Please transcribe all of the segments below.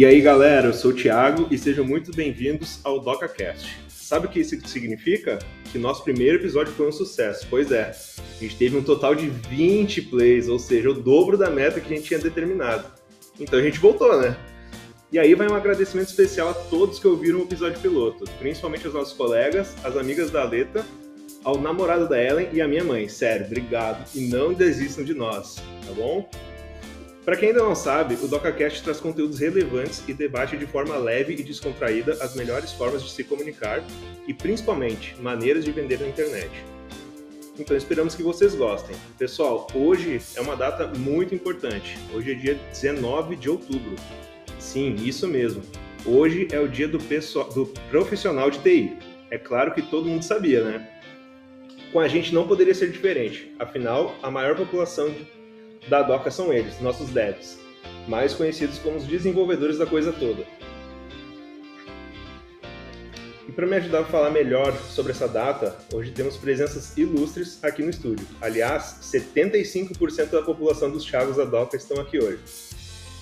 E aí, galera, eu sou o Thiago e sejam muito bem-vindos ao DocaCast. Sabe o que isso significa? Que nosso primeiro episódio foi um sucesso. Pois é, a gente teve um total de 20 plays, ou seja, o dobro da meta que a gente tinha determinado. Então a gente voltou, né? E aí vai um agradecimento especial a todos que ouviram o episódio piloto, principalmente aos nossos colegas, as amigas da Aleta, ao namorado da Ellen e a minha mãe. Sério, obrigado. E não desistam de nós, tá bom? Para quem ainda não sabe, o DocaCast traz conteúdos relevantes e debate de forma leve e descontraída as melhores formas de se comunicar e, principalmente, maneiras de vender na internet. Então esperamos que vocês gostem. Pessoal, hoje é uma data muito importante. Hoje é dia 19 de outubro. Sim, isso mesmo. Hoje é o dia do, pessoal, do profissional de TI. É claro que todo mundo sabia, né? Com a gente não poderia ser diferente. Afinal, a maior população da Doca são eles, nossos devs, mais conhecidos como os desenvolvedores da coisa toda. E para me ajudar a falar melhor sobre essa data, hoje temos presenças ilustres aqui no estúdio. Aliás, 75% da população dos Thiagos da Doca estão aqui hoje.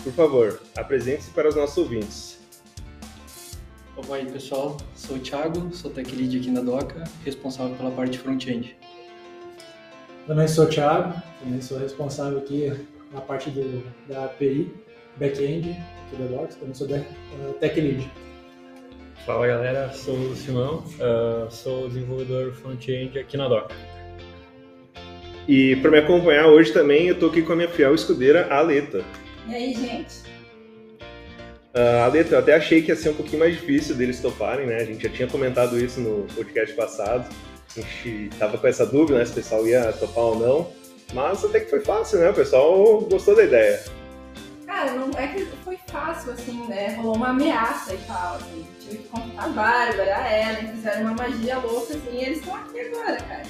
Por favor, apresente-se para os nossos ouvintes. Opa aí pessoal, sou o Thiago, sou tech lead aqui na Doca, responsável pela parte front-end. Também sou o Thiago, também sou responsável aqui na parte do, da API, back-end aqui da Docs, também sou de, uh, tech lead. Fala galera, sou o Simão, uh, sou desenvolvedor front-end aqui na Doca. E para me acompanhar hoje também, eu estou aqui com a minha fiel escudeira, a Aleta. E aí, gente? Uh, Aleta, eu até achei que ia ser um pouquinho mais difícil deles toparem, né? A gente já tinha comentado isso no podcast passado a gente tava com essa dúvida, né, se o pessoal ia topar ou não, mas até que foi fácil, né? O pessoal gostou da ideia. Cara, não é que foi fácil, assim, né? Rolou uma ameaça e tal, assim. Tive que contar a Bárbara, a Ellen, fizeram uma magia louca, assim, e eles estão aqui agora, cara.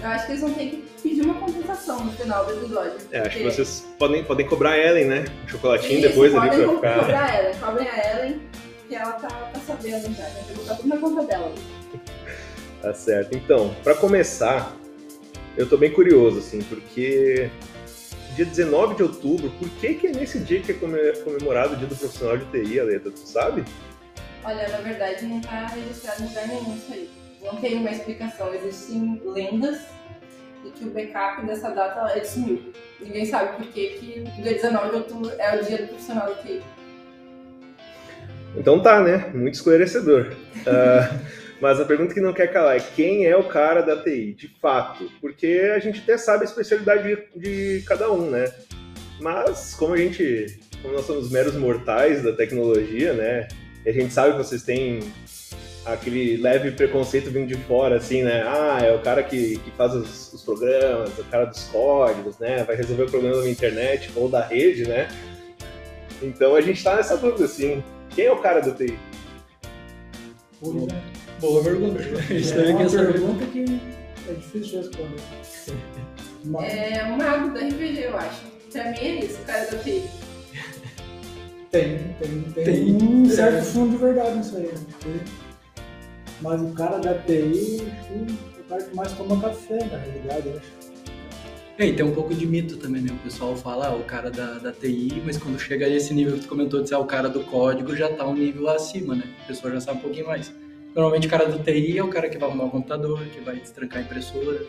Eu acho que eles vão ter que pedir uma compensação no final do episódio. É, acho que vocês podem, podem cobrar a Ellen, né? Um chocolatinho Isso, depois ali pra ficar. cobrar a Ellen, cobrem a Ellen, que ela tá, tá sabendo já, né? Botar tudo na conta dela. Tá certo. Então, para começar, eu tô bem curioso, assim, porque dia 19 de outubro, por que que é nesse dia que é comemorado o dia do profissional de TI, Aleta? Tu sabe? Olha, na verdade não tá registrado em lugar nenhum isso aí. Não tem uma explicação. Existem lendas de que o backup dessa data é sumiu. Ninguém sabe por que que dia 19 de outubro é o dia do profissional de TI. Então tá, né? Muito esclarecedor. Uh, Mas a pergunta que não quer calar é quem é o cara da TI, de fato? Porque a gente até sabe a especialidade de, de cada um, né? Mas como a gente, como nós somos meros mortais da tecnologia, né? E a gente sabe que vocês têm aquele leve preconceito vindo de fora, assim, né? Ah, é o cara que, que faz os, os programas, o cara dos códigos, né? Vai resolver o problema da internet ou da rede, né? Então a gente tá nessa dúvida, assim. Quem é o cara da TI? Boa pergunta. Isso é uma pergunta que é difícil de responder. É um mago do RPG, eu acho. Pra mim é isso, o cara da TI. Tem, tem, tem, tem um certo fundo de verdade nisso aí. Né? Mas o cara da TI é o cara que mais toma café, na realidade, eu acho. É, e tem um pouco de mito também, né? O pessoal fala, ah, o cara da, da TI, mas quando chega nesse nível que tu comentou de ser ah, o cara do código, já tá um nível acima, né? A pessoa já sabe um pouquinho mais. Normalmente o cara do TI é o cara que vai arrumar o computador, que vai destrancar a impressora.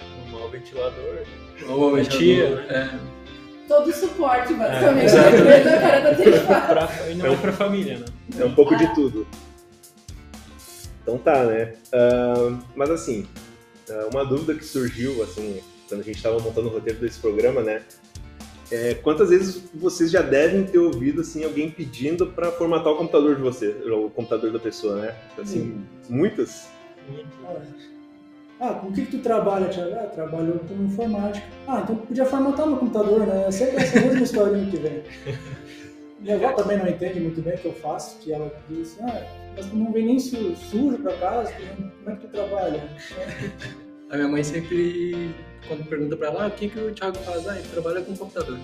Arrumar o ventilador. Ou a tia. É. Todo o suporte, basicamente. É, é o cara da TI pra, e não é, é pra família, né? É um pouco de tudo. Então tá, né? Uh, mas assim, uma dúvida que surgiu, assim, quando a gente estava montando o roteiro desse programa, né? É, quantas vezes vocês já devem ter ouvido assim alguém pedindo para formatar o computador de você, o computador da pessoa, né? Assim, hum. muitas. Ah, com o que, que tu trabalha, Thiago? Ah, trabalho com informática. Ah, então podia formatar meu computador, né? É sempre essa mesma historinha que vem. Minha avó também não entende muito bem o que eu faço, que ela diz assim, ah, mas tu não vem nem sujo para casa, como é que tu trabalha? A minha mãe sempre quando pergunta pra ela, ah, o que, que o Thiago faz? Ah, ele trabalha com computador.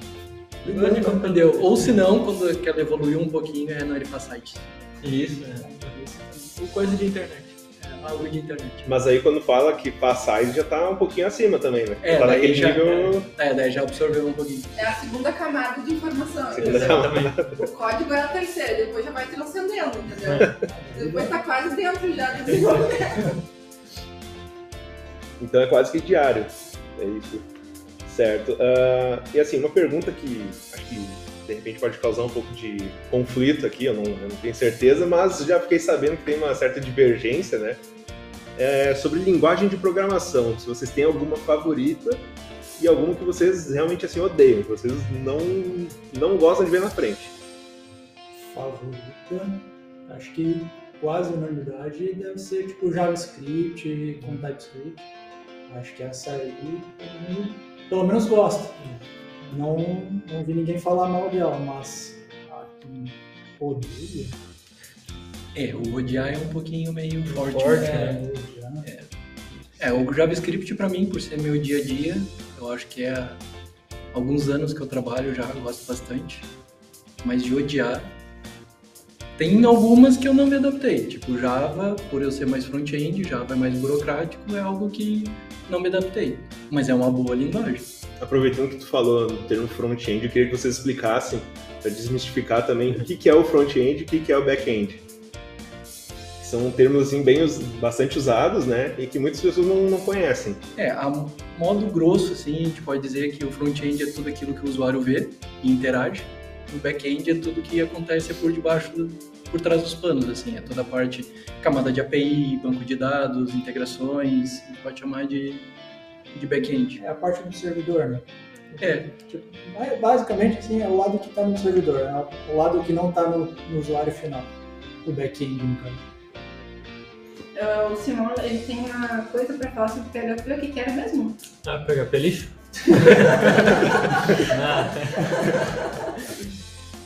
Ele não entendeu. Ou se não, quando quer evoluir um pouquinho, é, não, ele faz site. Isso, é. Ou coisa de internet. É, algo de internet. Mas aí quando fala que passar, ele já tá um pouquinho acima também, né? É, tá daí naquele já, nível. é, daí já absorveu um pouquinho. É a segunda camada de informação. Segunda entendeu? camada. O código é a terceira, depois já vai transcendendo, entendeu? depois tá quase dentro já do desenvolvimento. Então é quase que diário. É isso. Certo. Ah, e assim, uma pergunta que acho que de repente pode causar um pouco de conflito aqui, eu não, eu não tenho certeza, mas já fiquei sabendo que tem uma certa divergência, né? É sobre linguagem de programação. Se vocês têm alguma favorita e alguma que vocês realmente assim odeiam, que vocês não, não gostam de ver na frente. Favorita, acho que quase unanimidade deve ser tipo JavaScript com TypeScript. Acho que essa aí mundo, pelo menos gosta. Não, não vi ninguém falar mal dela, mas a que odeia. É, o odiar é um pouquinho meio forte, Forte, né? É, É, o JavaScript pra mim, por ser meu dia a dia, eu acho que é há alguns anos que eu trabalho já, eu gosto bastante. Mas de odiar, tem algumas que eu não me adaptei. Tipo, Java, por eu ser mais front-end, Java é mais burocrático, é algo que não me adaptei. Mas é uma boa linguagem. Aproveitando que tu falou no termo front-end, eu queria que vocês explicassem, para desmistificar também, o que, é o front-end e o que, é o back-end. São termos bem, bastante usados, né? E que muitas pessoas não, não conhecem. É, a modo grosso, assim, a gente pode dizer que o front-end é tudo aquilo que o usuário vê e interage. O back-end é tudo que acontece por debaixo, do- por trás dos panos, assim. É toda a parte, camada de API, banco de dados, integrações, a gente pode chamar de, de back-end. é a parte do servidor, né? É, Tipo, ba- basicamente assim, é o lado que está no servidor, é o lado que não está no, no usuário final. O back-end, no caso. Ah, o Simão, ele tem uma coisa pra falar sobre PHP, o que que era mesmo? Ah, PHP lixo? ah,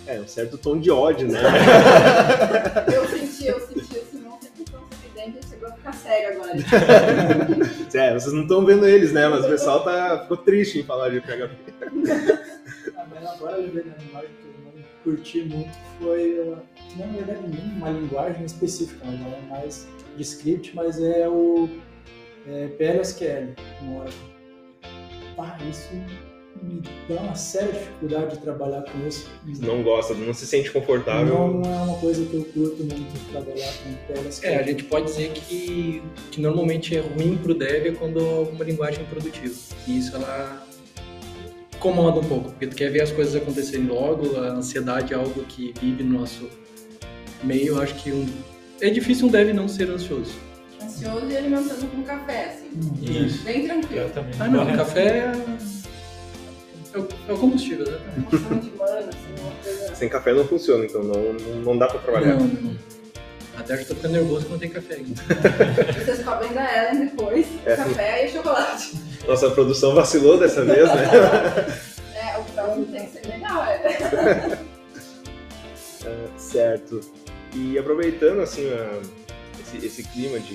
É, um certo tom de ódio, né? Eu senti, eu senti o Simão sempre tão sorridente, chegou a ficar sério agora. é, vocês não estão vendo eles, né? Mas o pessoal tá, ficou triste em falar de PHP. Ah, mas agora linguagem que eu não curti muito foi, não, na verdade, nem uma linguagem específica, mas ela é mais de script, mas é o é, PLSQL, no Oracle. Pá, isso me dá uma séria dificuldade de trabalhar com isso. Não gosta, não se sente confortável. Não é uma coisa que eu curto muito trabalhar com PLSQL. é, a gente pode dizer que, que normalmente é ruim pro dev é quando alguma linguagem é produtiva. E isso ela incomoda um pouco, porque tu quer ver as coisas acontecerem logo, a ansiedade é algo que vive no nosso meio. Eu acho que um, é difícil um dev não ser ansioso. Ansioso e alimentando com café, assim. isso. Bem tranquilo. Eu também. Ah, não, café é, é o, é o combustível, assim, coisa... Sem café não funciona, então não, não- não dá pra trabalhar. Não, não. Até já tô ficando nervoso que não tem café ainda. Vocês cobrem da Ellen depois, É. café e chocolate. Nossa produção vacilou dessa vez, né? É, o próximo tem que ser legal, é. certo. E aproveitando assim a- esse, esse clima de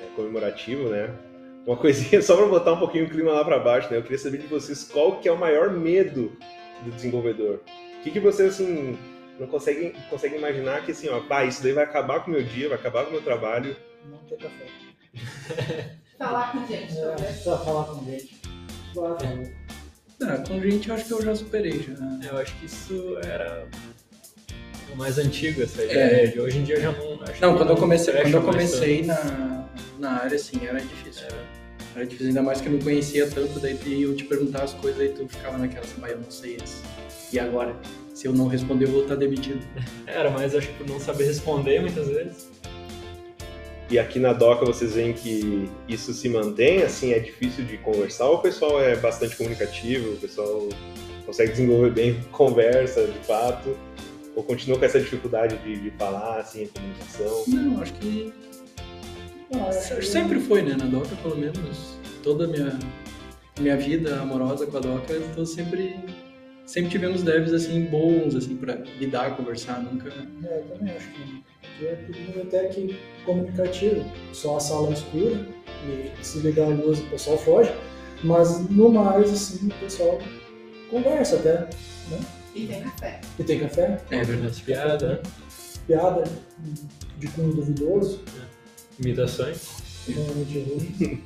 é, comemorativo, né? Uma coisinha só para botar um pouquinho o clima lá para baixo, né? Eu queria saber de vocês qual que é o maior medo do desenvolvedor. O que, que vocês assim não conseguem, conseguem imaginar que assim, ó, pá, isso daí vai acabar com o meu dia, vai acabar com o meu trabalho. Não ter café. Falar com gente, É, talvez. pra falar com gente. Claro. Ah, com gente eu acho que eu já superei já. Eu acho que isso era o mais antigo, essa É. ideia. de Hoje em dia já não. Acho Não, que quando eu comecei, quando eu comecei na, na área, assim, era difícil. Era difícil, ainda mais que eu não conhecia tanto, daí eu te perguntar as coisas e tu ficava naquela assim, "Mas eu não sei isso. E agora? Se eu não responder, eu vou estar demitido. Era, mas acho que por não saber responder muitas vezes. E aqui na Doca vocês veem que isso se mantém, assim, é difícil de conversar, ou o pessoal é bastante comunicativo, o pessoal consegue desenvolver bem conversa, de fato, ou continua com essa dificuldade de, de falar, assim, a comunicação. Não, acho que Que- sempre foi, né? Na Doca, pelo menos, toda a minha, minha vida amorosa com a Doca, eu tô sempre... Sempre tivemos devs, assim, bons, assim, pra lidar, conversar, nunca... É, eu também acho que, que é mundo até que comunicativo. Só a sala é escura e se ligar a luz o pessoal foge. Mas no mais, assim, o pessoal conversa até. E tem café. E tem café, É verdade. As piadas, né? piada de cunho duvidoso. Imitações.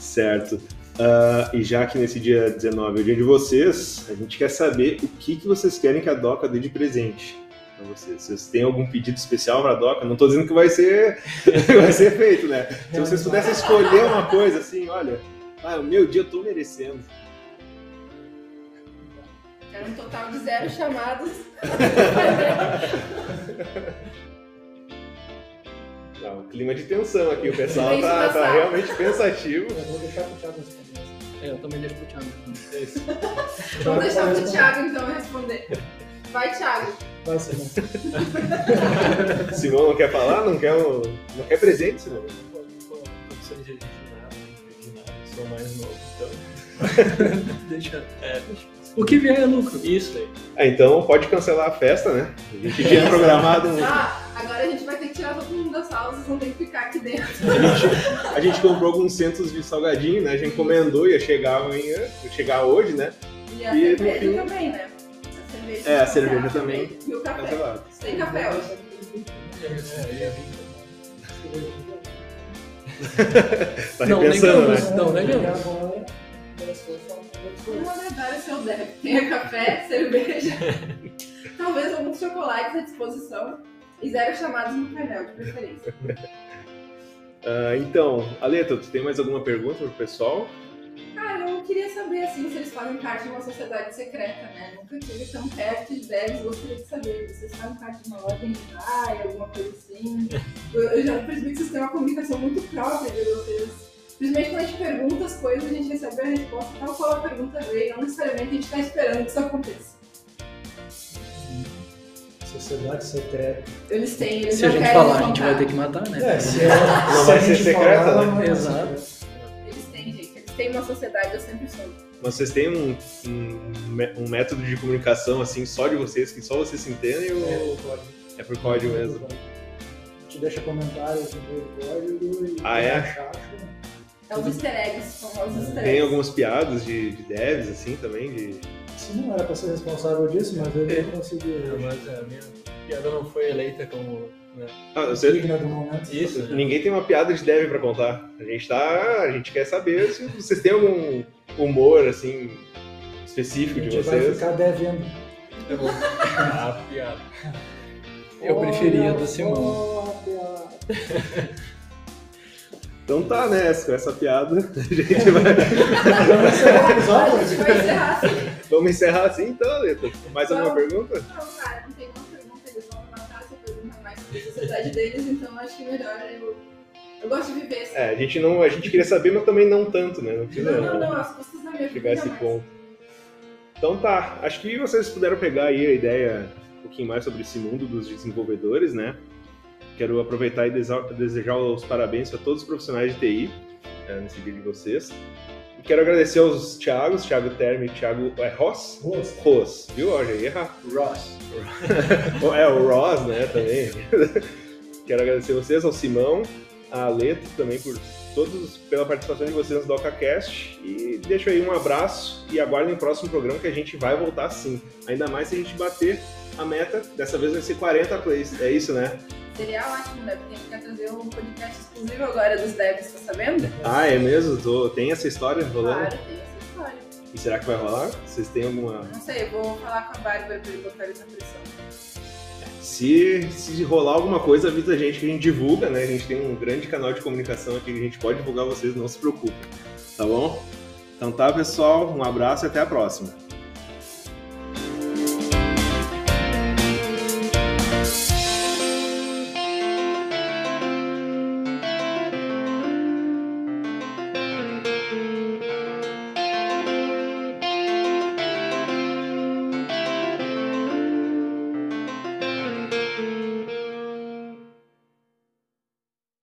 Certo. Ah, e já que nesse dia 19 é o dia de vocês, a gente quer saber o que, que vocês querem que a Doca dê de presente para vocês. Vocês têm algum pedido especial para a Doca? Não estou dizendo que vai ser, vai ser feito, né? Se vocês pudessem escolher uma coisa assim, olha, ah, o meu dia eu tô merecendo. Era um total de zero chamados. clima de tensão aqui, o pessoal tá, tá realmente pensativo. Eu vou deixar pro Thiago responder. É, eu também deixo pro Thiago. É isso. Vamos deixar pro responder. Thiago então responder. Vai, Thiago. Vai, Simão. Simão não quer falar? Não quer, um- não quer presente, Simão? Condições de nada, de nada. Sou mais novo, então. Deixa. É, deixa. O que vier é lucro. Isso aí. Ah, então pode cancelar a festa, né? A gente tinha programado um. Ah, agora a gente vai ter que tirar todo mundo da sala, vocês vão ter que ficar aqui dentro. A gente, a gente comprou alguns centos de salgadinho, né? A gente encomendou, ia chegar amanhã, ia chegar hoje, né? E a E cerveja fim- também, né? A cerveja É, a cerveja certa também. E o café. Tem café hoje. É. Tá Não, repensando, negamos. né? Não, negamos. um agradar o seu débito. Tenha café, cerveja, talvez alguns chocolates à disposição e zero chamados no painel, de preferência. Ah, então, Aleta, tu tem mais alguma pergunta pro pessoal? Cara, eu queria saber assim se eles fazem parte de uma sociedade secreta, né? Nunca tive tão perto de devs, gostaria de saber. Vocês fazem parte de uma ordem Jedi, alguma coisa assim? Eu, eu já percebi que vocês têm uma comunicação muito própria de vocês. Principalmente quando a gente pergunta as coisas, a gente recebe a resposta tal qual a pergunta veio, não necessariamente a gente está esperando que isso aconteça. Sociedade secreta. Eles têm, eles Se a gente falar, a gente vai ter que matar, né? É, se, é, Não se vai a ser secreta, falar, né? não é Exato. secreta. Eles têm, gente. Eles têm uma sociedade, eu sempre soube. Mas vocês têm um, um, um método de comunicação assim só de vocês, que só vocês se entendem ou é por código mesmo? A gente deixa comentários no meio do código e Ah, é? acho. É os easter eggs, famosos easter Tem eggs. algumas piadas de, de devs assim também, de não era pra ser responsável disso, mas ele não conseguiu. Mas a minha piada não foi eleita como. Né? Ah, você, Digna do momento. Isso, né? ninguém tem uma piada de dev pra contar. A gente tá, a gente quer saber se vocês têm algum humor assim A específico de gente vai vocês. ficar devendo. Eu vou. A piada. Eu preferia do Simão. Então tá, né? Com essa piada, a gente vai. Vamos encerrar o A episódio? gente vai encerrar assim. Vamos encerrar assim então, Leta. Mais alguma pergunta? Não, cara, não tem uma pergunta, eles vão matar se eu perguntar mais sobre a sociedade deles, então acho que melhor eu. Eu gosto de viver assim. É, a gente não. A gente queria saber, mas também não tanto, né? Não precisa Não, não, não, as custas da minha chegar a esse ponto. Então tá, acho que vocês puderam pegar aí a ideia um pouquinho mais sobre esse mundo dos desenvolvedores, né? Quero aproveitar e desejar os parabéns para todos os profissionais de TI é, nesse dia de vocês. Quero agradecer aos Thiagos, Thiago Terme e Thiago é, Ross? Ross. Ross, viu? Já ia errar. Ross. É, o Ross, né, também. Quero agradecer vocês, ao Simão, a Leto também por todos pela participação de vocês no DocaCast e deixo aí um abraço e aguardem o próximo programa que a gente vai voltar sim. Ainda mais se a gente bater a meta, dessa vez vai ser 40 plays, é isso, né? Seria ótimo, né? Porque a gente quer trazer um podcast exclusivo agora dos devs, tá sabendo? Ah, é mesmo? Tô- tem essa história rolando? Claro, tem essa história. E será que vai rolar? Vocês têm alguma... Não sei, vou falar com a Bárbara pra ele botar eles na pressão. Se, se rolar alguma coisa, avisa a gente que a gente divulga, né? A gente tem um grande canal de comunicação aqui que a gente pode divulgar vocês, não se preocupem. Tá bom? Então tá, pessoal. Um abraço e até a próxima.